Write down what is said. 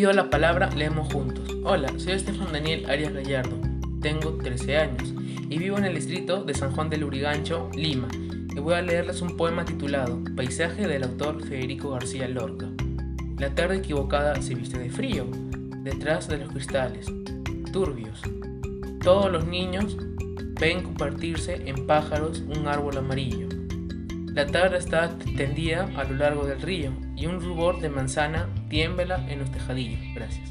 pido la palabra, leemos juntos. Hola, soy Estefan Daniel Arias Gallardo, tengo 13 años y vivo en el distrito de San Juan del Urigancho, Lima, y voy a leerles un poema titulado Paisaje del autor Federico García Lorca. La tarde equivocada se viste de frío, detrás de los cristales, turbios. Todos los niños ven compartirse en pájaros un árbol amarillo. La tarde está tendida a lo largo del río y un rubor de manzana tiembla en los tejadillos. Gracias.